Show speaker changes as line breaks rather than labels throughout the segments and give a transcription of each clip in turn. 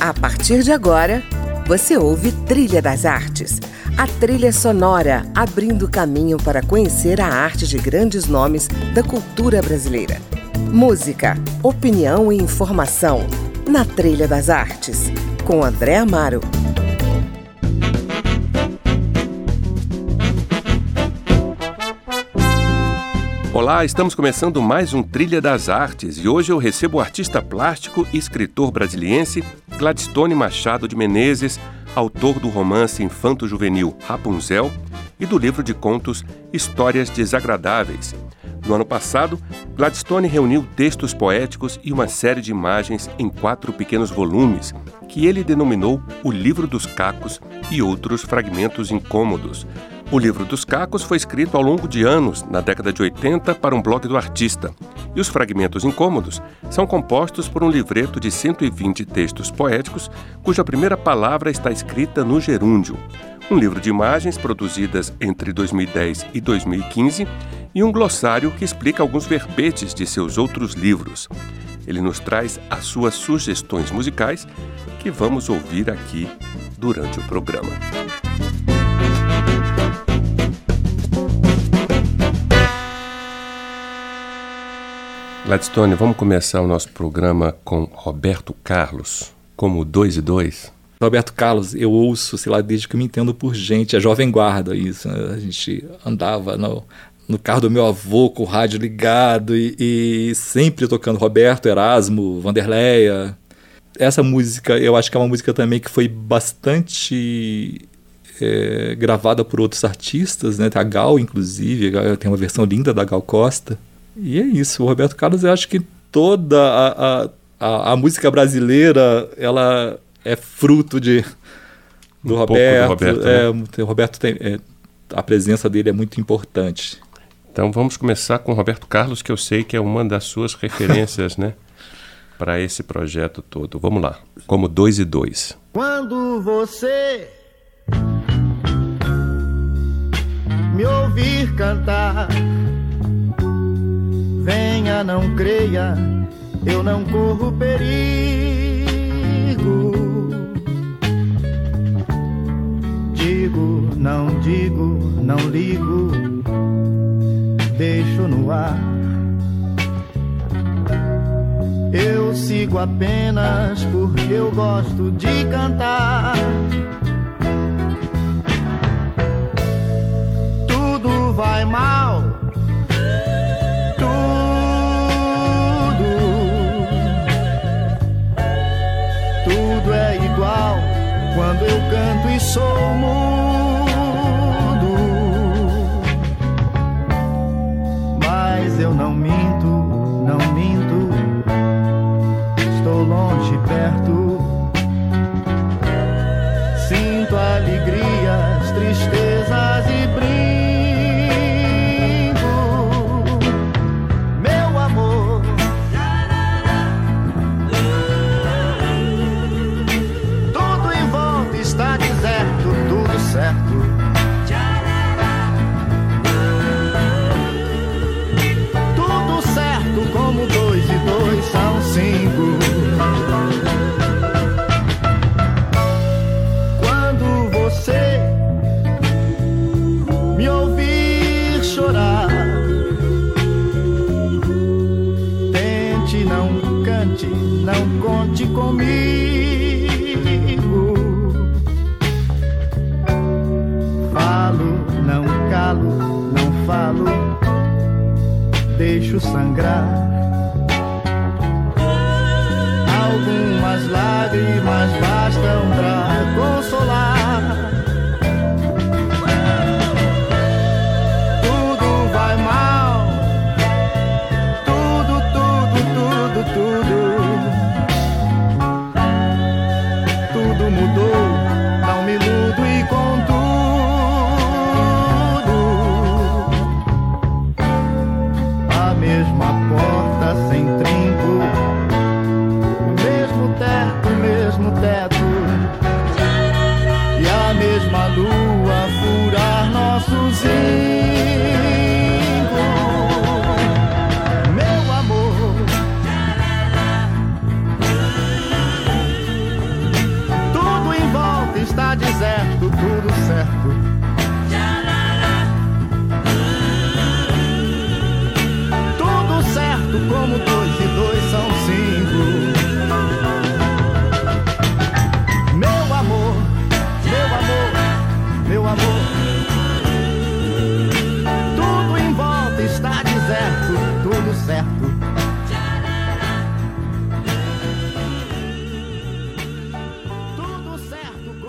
A partir de agora, você ouve Trilha das Artes, a trilha sonora abrindo caminho para conhecer a arte de grandes nomes da cultura brasileira. Música, opinião e informação na Trilha das Artes, com André Amaro.
Olá, estamos começando mais um Trilha das Artes e hoje eu recebo o artista plástico e escritor brasiliense Gladstone Machado de Menezes, autor do romance infanto-juvenil Rapunzel e do livro de contos Histórias Desagradáveis. No ano passado, Gladstone reuniu textos poéticos e uma série de imagens em quatro pequenos volumes, que ele denominou O Livro dos Cacos e Outros Fragmentos Incômodos, o livro dos cacos foi escrito ao longo de anos, na década de 80, para um blog do artista, e os fragmentos incômodos são compostos por um livreto de 120 textos poéticos, cuja primeira palavra está escrita no gerúndio, um livro de imagens produzidas entre 2010 e 2015 e um glossário que explica alguns verbetes de seus outros livros. Ele nos traz as suas sugestões musicais que vamos ouvir aqui durante o programa. Gladstone, vamos começar o nosso programa com Roberto Carlos, como 2 e 2.
Roberto Carlos, eu ouço, sei lá, desde que me entendo por gente, é jovem guarda isso. Né? A gente andava no, no carro do meu avô com o rádio ligado e, e sempre tocando Roberto, Erasmo, Vanderleia. Essa música, eu acho que é uma música também que foi bastante é, gravada por outros artistas, né? A Gal, inclusive, tem uma versão linda da Gal Costa. E é isso. O Roberto Carlos, eu acho que toda a, a, a, música brasileira ela é fruto de do um Roberto. Do Roberto é, né? O Roberto tem é, a presença dele é muito importante.
Então vamos começar com o Roberto Carlos, que eu sei que é uma das suas referências, né? Para esse projeto todo. Vamos lá. Como dois e dois.
Quando você me ouvir cantar Não creia, eu não corro perigo. Digo, não digo, não ligo, deixo no ar. Eu sigo apenas porque eu gosto de cantar. Tudo vai mal quando eu canto e sou mudo. Mas eu não minto, não minto, estou longe, perto. Sinto alegrias, tristezas mesma lua furar nossos certo.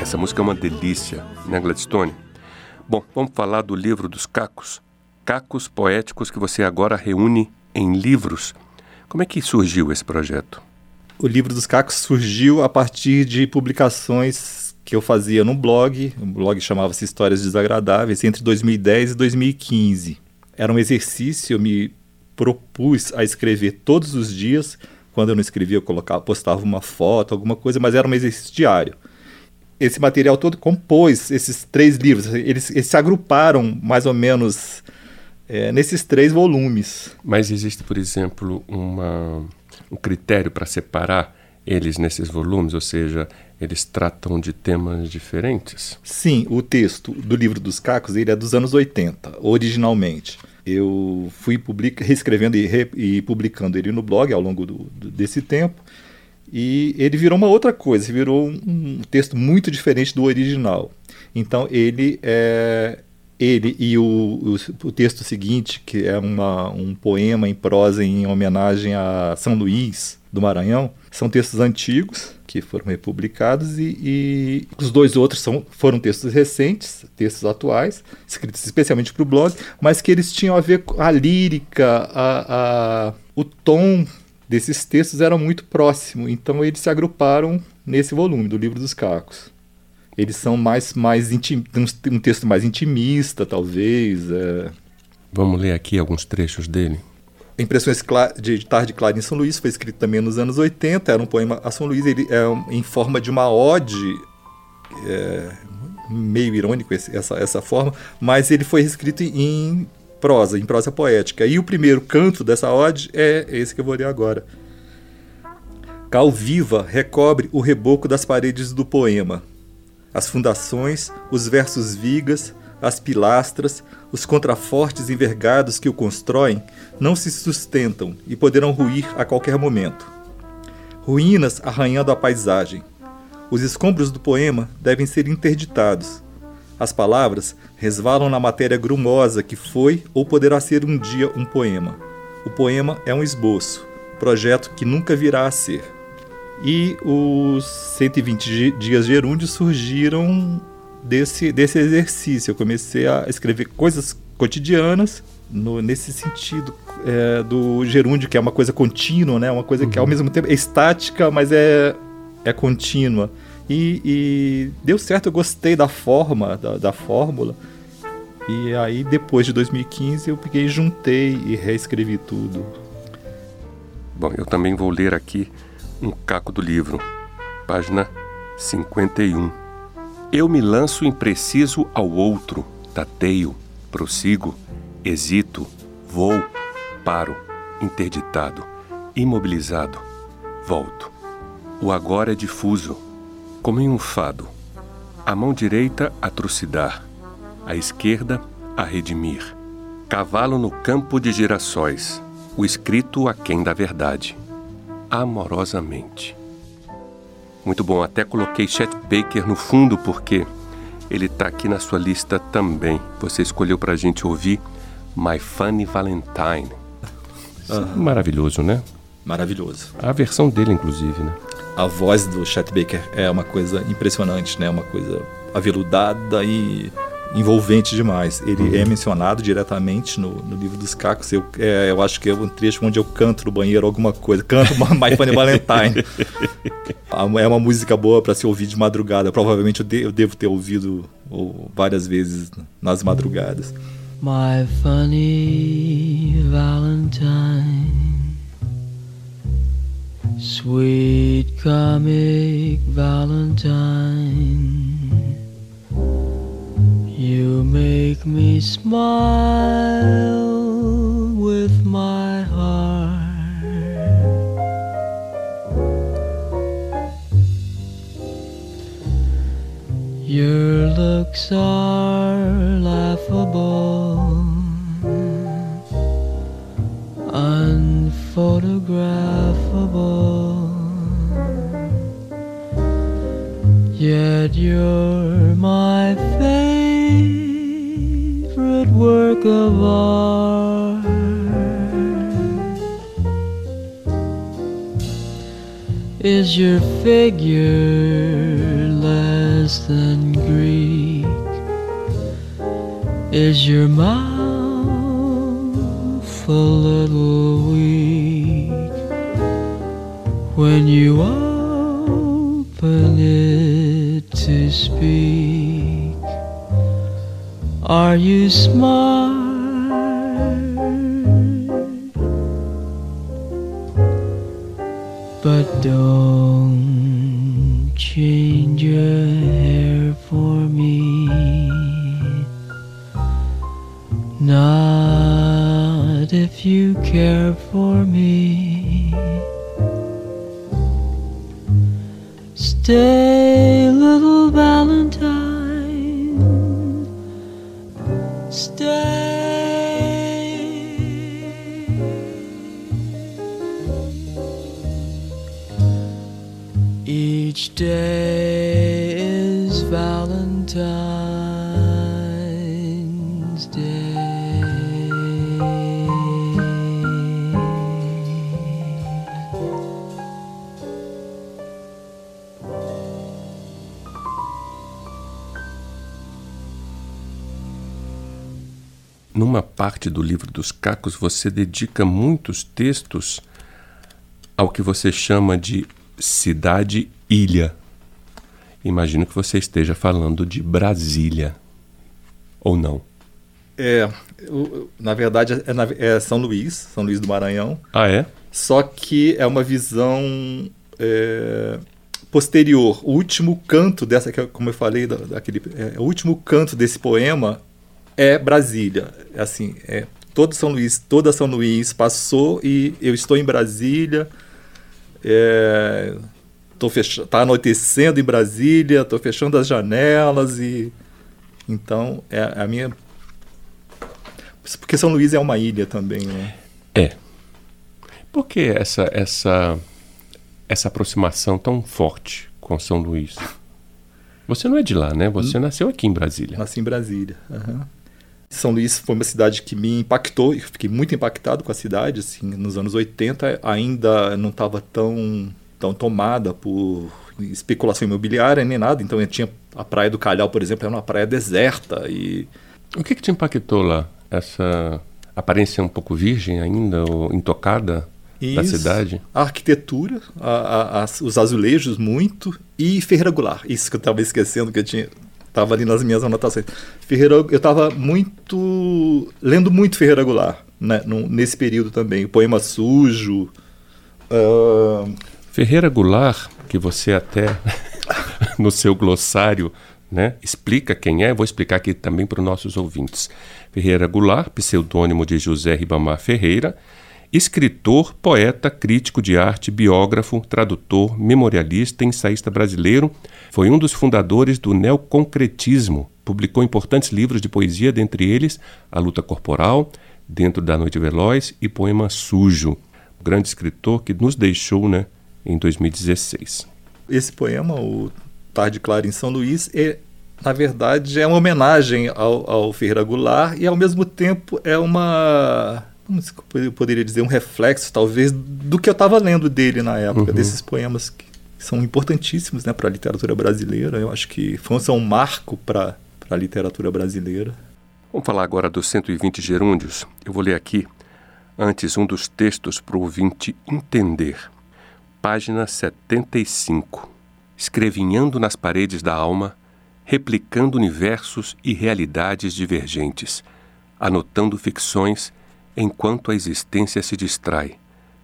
Essa música é uma delícia, né, Gladstone? Bom, vamos falar do livro dos cacos. Cacos poéticos que você agora reúne em livros. Como é que surgiu esse projeto?
O livro dos cacos surgiu a partir de publicações que eu fazia no blog, o blog chamava-se Histórias Desagradáveis, entre 2010 e 2015. Era um exercício, eu me propus a escrever todos os dias. Quando eu não escrevia, eu colocava, postava uma foto, alguma coisa, mas era um exercício diário. Esse material todo compôs esses três livros. Eles, eles se agruparam mais ou menos é, nesses três volumes.
Mas existe, por exemplo, uma, um critério para separar eles nesses volumes? Ou seja, eles tratam de temas diferentes?
Sim, o texto do livro dos cacos ele é dos anos 80, originalmente. Eu fui publica, reescrevendo e, re, e, publicando ele no blog ao longo do, do, desse tempo. E ele virou uma outra coisa, virou um, um texto muito diferente do original. Então ele é, ele e o, o, o, texto seguinte, que é uma, um poema em prosa em homenagem a São Luís do Maranhão, são textos antigos que foram republicados e, e os dois outros são, foram textos recentes, textos atuais, escritos especialmente para o blog, mas que eles tinham a ver com a lírica, a, a, o tom desses textos era muito próximo, então eles se agruparam nesse volume do Livro dos Cacos. Eles são mais, mais intim, um texto mais intimista, talvez. É...
Vamos ler aqui alguns trechos dele.
Impressões de Tarde Clara em São Luís foi escrito também nos anos 80, era um poema a São Luís, ele é em forma de uma ode, é, meio irônico essa, essa forma, mas ele foi escrito em prosa, em prosa poética. E o primeiro canto dessa ode é esse que eu vou ler agora. Cal viva recobre o reboco das paredes do poema. As fundações, os versos vigas, as pilastras, os contrafortes envergados que o constroem não se sustentam e poderão ruir a qualquer momento. Ruínas arranhando a paisagem. Os escombros do poema devem ser interditados. As palavras resvalam na matéria grumosa que foi ou poderá ser um dia um poema. O poema é um esboço, projeto que nunca virá a ser. E os 120 dias gerúndios surgiram desse, desse exercício. Eu comecei a escrever coisas cotidianas no, nesse sentido é, do gerúndio, que é uma coisa contínua, né? uma coisa uhum. que ao uhum. mesmo tempo é estática, mas é, é contínua. E, e deu certo, eu gostei da forma, da, da fórmula. E aí, depois de 2015, eu peguei, juntei e reescrevi tudo.
Bom, eu também vou ler aqui um caco do livro, página 51. Eu me lanço impreciso ao outro, tateio, prossigo, hesito, vou, paro, interditado, imobilizado, volto. O agora é difuso, como em um fado. A mão direita a trucidar, a esquerda a redimir. Cavalo no campo de girassóis, o escrito aquém da verdade. Amorosamente. Muito bom, até coloquei Chet Baker no fundo porque ele está aqui na sua lista também. Você escolheu para a gente ouvir My Funny Valentine. Uhum. Maravilhoso, né?
Maravilhoso.
A versão dele, inclusive, né?
A voz do Chet Baker é uma coisa impressionante, né? Uma coisa aveludada e envolvente demais. Ele uhum. é mencionado diretamente no, no, livro dos cacos. Eu, é, eu acho que é um trecho onde eu canto no banheiro alguma coisa. Canto My Funny Valentine. é uma música boa para se ouvir de madrugada. Provavelmente eu, de, eu devo ter ouvido ou, várias vezes nas madrugadas. My funny Valentine Sweet comic Valentine Yet you're my favorite work of art. Is your figure less
than Greek? Is your mouth a little weak when you open it to speak? Are you smart? But don't change your Each day is Valentine's Day.
Numa parte do livro dos Cacos, você dedica muitos textos ao que você chama de cidade-ilha. Imagino que você esteja falando de Brasília. Ou não?
É, o- na verdade é, na- é São Luís, São Luís do Maranhão.
Ah, é?
Só que é uma visão é, posterior. O último canto dessa, que é, como eu falei, da- daquele, é, o último canto desse poema é Brasília. É Assim, é, todo São Luís, toda São Luís passou e eu estou em Brasília. É, tô fech... tá anoitecendo em Brasília, estou fechando as janelas e então é a minha porque São Luís é uma ilha também, né?
É. Por que essa, essa, essa aproximação tão forte com São Luís? Você não é de lá, né? Você nasceu aqui em Brasília.
Nasci em Brasília. aham. São Luís foi uma cidade que me impactou, e fiquei muito impactado com a cidade, assim, nos anos 80 ainda não estava tão, tão tomada por especulação imobiliária nem nada, então eu tinha a Praia do Calhau, por exemplo, era uma praia deserta e
O que, que te impactou lá? Essa aparência um pouco virgem ainda, ou intocada da
Isso.
cidade?
A arquitetura, a- a- as- os azulejos muito e Ferreira Goulart. Isso que eu estava esquecendo que eu tinha estava ali nas minhas anotações. Ferreira, eu estava muito lendo muito Ferreira Goulart, né, nesse período também. O poema sujo. ah,
Ferreira Goulart, que você até no seu glossário né, explica quem é, vou explicar aqui também para os nossos ouvintes. Ferreira Goulart, pseudônimo de José Ribamar Ferreira, escritor, poeta, crítico de arte, biógrafo, tradutor, memorialista ensaísta brasileiro, foi um dos fundadores do neoconcretismo. Publicou importantes livros de poesia, dentre eles A Luta Corporal, Dentro da Noite Veloz e Poema Sujo. Grande escritor que nos deixou né, em 2016.
esse poema, o Tarde Clara em São Luís, é, na verdade é uma homenagem ao, ao Ferreira Goulart e ao mesmo tempo é uma como se eu poderia dizer um reflexo talvez do que eu estava lendo dele na época
Uhum.
desses poemas que são importantíssimos né, para a literatura brasileira eu acho que são um marco para a literatura brasileira
Vamos falar agora dos 120 gerúndios. Eu vou ler aqui, antes, um dos textos para o ouvinte entender. Página 75. Escrevinhando nas paredes da alma, replicando universos e realidades divergentes, anotando ficções enquanto a existência se distrai,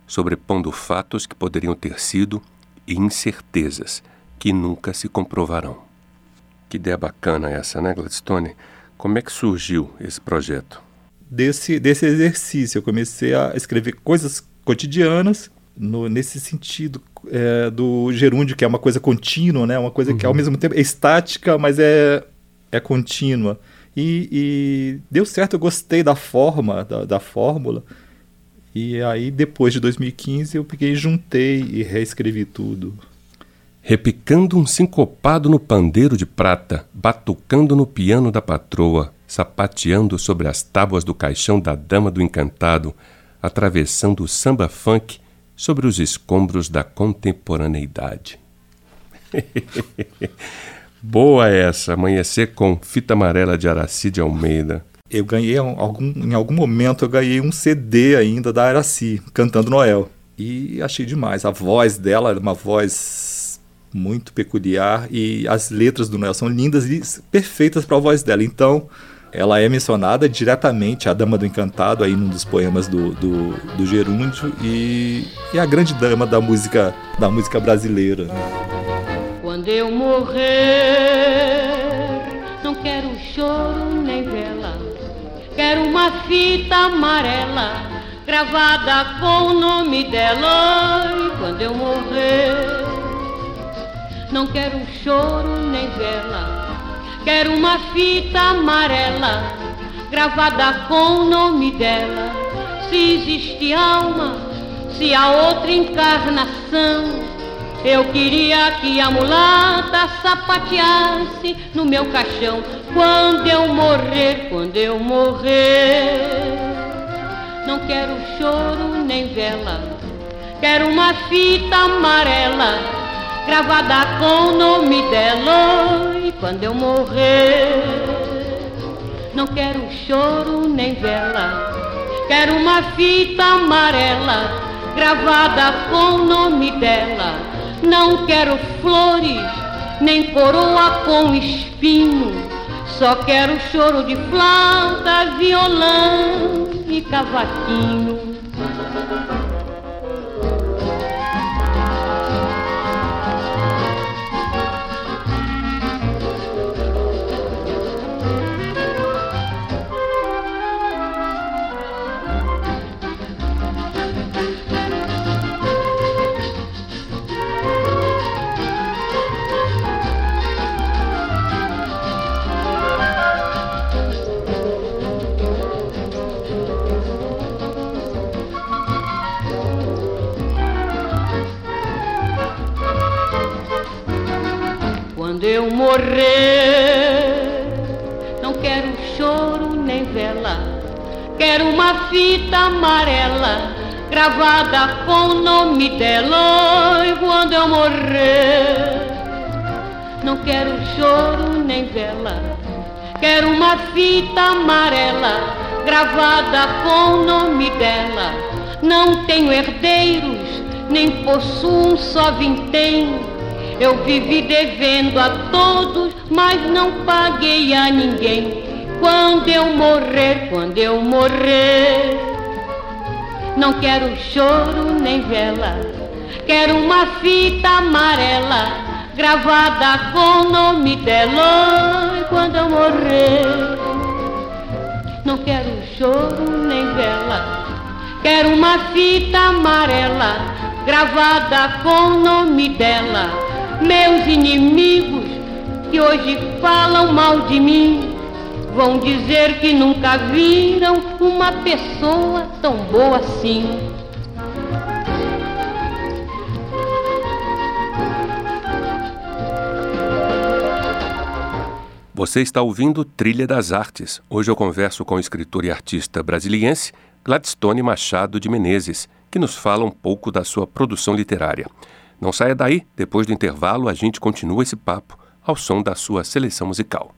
sobrepondo fatos que poderiam ter sido e incertezas que nunca se comprovarão. Que ideia bacana essa, né, Gladstone? Como é que surgiu esse projeto?
desse, desse exercício. Eu comecei a escrever coisas cotidianas no, nesse sentido é, do gerúndio, que é uma coisa contínua, né? uma coisa que ao mesmo tempo é estática, mas é, é contínua. E, e deu certo, eu gostei da forma, da, da fórmula. E aí, depois de 2015, eu peguei, juntei e reescrevi tudo.
Repicando um sincopado no pandeiro de prata, batucando no piano da patroa, sapateando sobre as tábuas do caixão da dama do encantado, atravessando o samba funk sobre os escombros da contemporaneidade. Boa essa, Amanhecer com Fita Amarela de Araci de Almeida.
Eu ganhei algum, em algum momento eu ganhei um CD ainda da Araci, cantando Noel. E achei demais. A voz dela era uma voz muito peculiar e as letras do Noel são lindas e perfeitas para a voz dela. Então, ela é mencionada diretamente, a Dama do Encantado, aí num dos poemas do, do, do Gerúndio, e, e a grande dama da música, da música brasileira.
Quando eu morrer, não quero choro nem vela, quero uma fita amarela gravada com o nome dela. E quando eu morrer, não quero choro nem vela Quero uma fita amarela gravada com o nome dela. Se existe alma, se há outra encarnação, eu queria que a mulata sapateasse no meu caixão quando eu morrer, quando eu morrer. Não quero choro nem vela, quero uma fita amarela gravada com o nome dela. E quando eu morrer, não quero choro nem vela, quero uma fita amarela gravada com o nome dela. Não quero flores, nem coroa com espinho, só quero choro de flauta, violão e cavaquinho. Morrer, não quero choro nem vela, quero uma fita amarela gravada com o nome dela. E quando eu morrer, não quero choro nem vela, quero uma fita amarela gravada com o nome dela. Não tenho herdeiros, nem possuo um só vintém eu vivi devendo a todos, mas não paguei a ninguém. Quando eu morrer, quando eu morrer, não quero choro nem vela, quero uma fita amarela gravada com o nome dela. E quando eu morrer, não quero choro nem vela, quero uma fita amarela gravada com o nome dela meus inimigos que hoje falam mal de mim vão dizer que nunca viram uma pessoa tão boa assim.
Você está ouvindo Trilha das Artes. Hoje eu converso com o escritor e artista brasiliense Gladstone Machado de Menezes, que nos fala um pouco da sua produção literária. Não saia daí, depois do intervalo a gente continua esse papo ao som da sua seleção musical.